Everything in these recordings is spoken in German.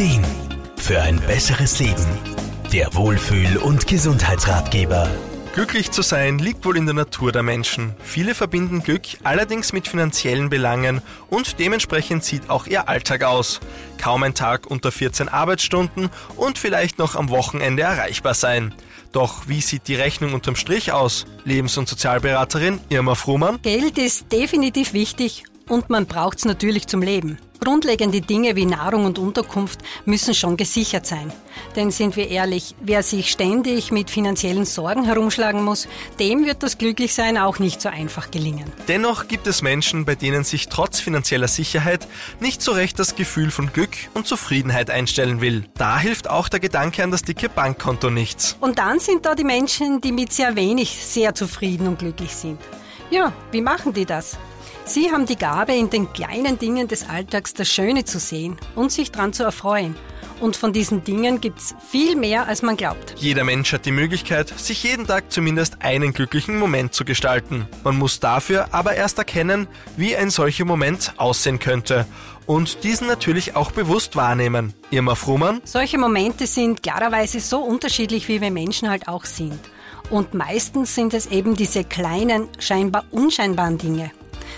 Ideen für ein besseres Leben. Der Wohlfühl- und Gesundheitsratgeber. Glücklich zu sein liegt wohl in der Natur der Menschen. Viele verbinden Glück allerdings mit finanziellen Belangen und dementsprechend sieht auch ihr Alltag aus. Kaum ein Tag unter 14 Arbeitsstunden und vielleicht noch am Wochenende erreichbar sein. Doch wie sieht die Rechnung unterm Strich aus? Lebens- und Sozialberaterin Irma Frumann. Geld ist definitiv wichtig und man braucht es natürlich zum Leben. Grundlegende Dinge wie Nahrung und Unterkunft müssen schon gesichert sein. Denn sind wir ehrlich, wer sich ständig mit finanziellen Sorgen herumschlagen muss, dem wird das Glücklichsein auch nicht so einfach gelingen. Dennoch gibt es Menschen, bei denen sich trotz finanzieller Sicherheit nicht so recht das Gefühl von Glück und Zufriedenheit einstellen will. Da hilft auch der Gedanke an das dicke Bankkonto nichts. Und dann sind da die Menschen, die mit sehr wenig sehr zufrieden und glücklich sind. Ja, wie machen die das? Sie haben die Gabe, in den kleinen Dingen des Alltags das Schöne zu sehen und sich daran zu erfreuen. Und von diesen Dingen gibt's viel mehr, als man glaubt. Jeder Mensch hat die Möglichkeit, sich jeden Tag zumindest einen glücklichen Moment zu gestalten. Man muss dafür aber erst erkennen, wie ein solcher Moment aussehen könnte und diesen natürlich auch bewusst wahrnehmen. Irma Frumann? Solche Momente sind klarerweise so unterschiedlich, wie wir Menschen halt auch sind. Und meistens sind es eben diese kleinen, scheinbar unscheinbaren Dinge.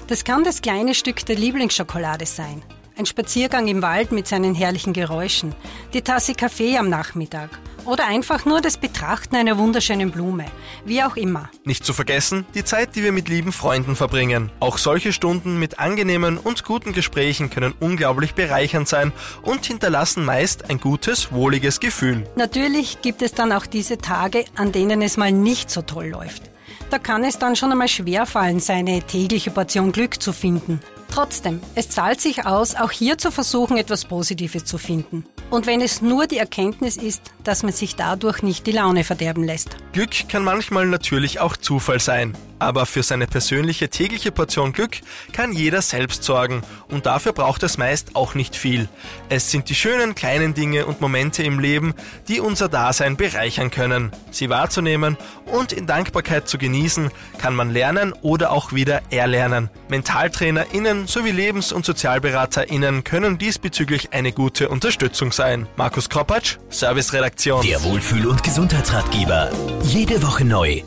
Das kann das kleine Stück der Lieblingsschokolade sein. Ein Spaziergang im Wald mit seinen herrlichen Geräuschen, die Tasse Kaffee am Nachmittag oder einfach nur das Betrachten einer wunderschönen Blume, wie auch immer. Nicht zu vergessen, die Zeit, die wir mit lieben Freunden verbringen. Auch solche Stunden mit angenehmen und guten Gesprächen können unglaublich bereichernd sein und hinterlassen meist ein gutes, wohliges Gefühl. Natürlich gibt es dann auch diese Tage, an denen es mal nicht so toll läuft. Da kann es dann schon einmal schwerfallen, seine tägliche Portion Glück zu finden. Trotzdem, es zahlt sich aus, auch hier zu versuchen, etwas Positives zu finden. Und wenn es nur die Erkenntnis ist, dass man sich dadurch nicht die Laune verderben lässt. Glück kann manchmal natürlich auch Zufall sein. Aber für seine persönliche tägliche Portion Glück kann jeder selbst sorgen und dafür braucht es meist auch nicht viel. Es sind die schönen kleinen Dinge und Momente im Leben, die unser Dasein bereichern können. Sie wahrzunehmen und in Dankbarkeit zu genießen, kann man lernen oder auch wieder erlernen. MentaltrainerInnen sowie Lebens- und SozialberaterInnen können diesbezüglich eine gute Unterstützung sein. Markus Kropatsch, Serviceredaktion. Der Wohlfühl- und Gesundheitsratgeber. Jede Woche neu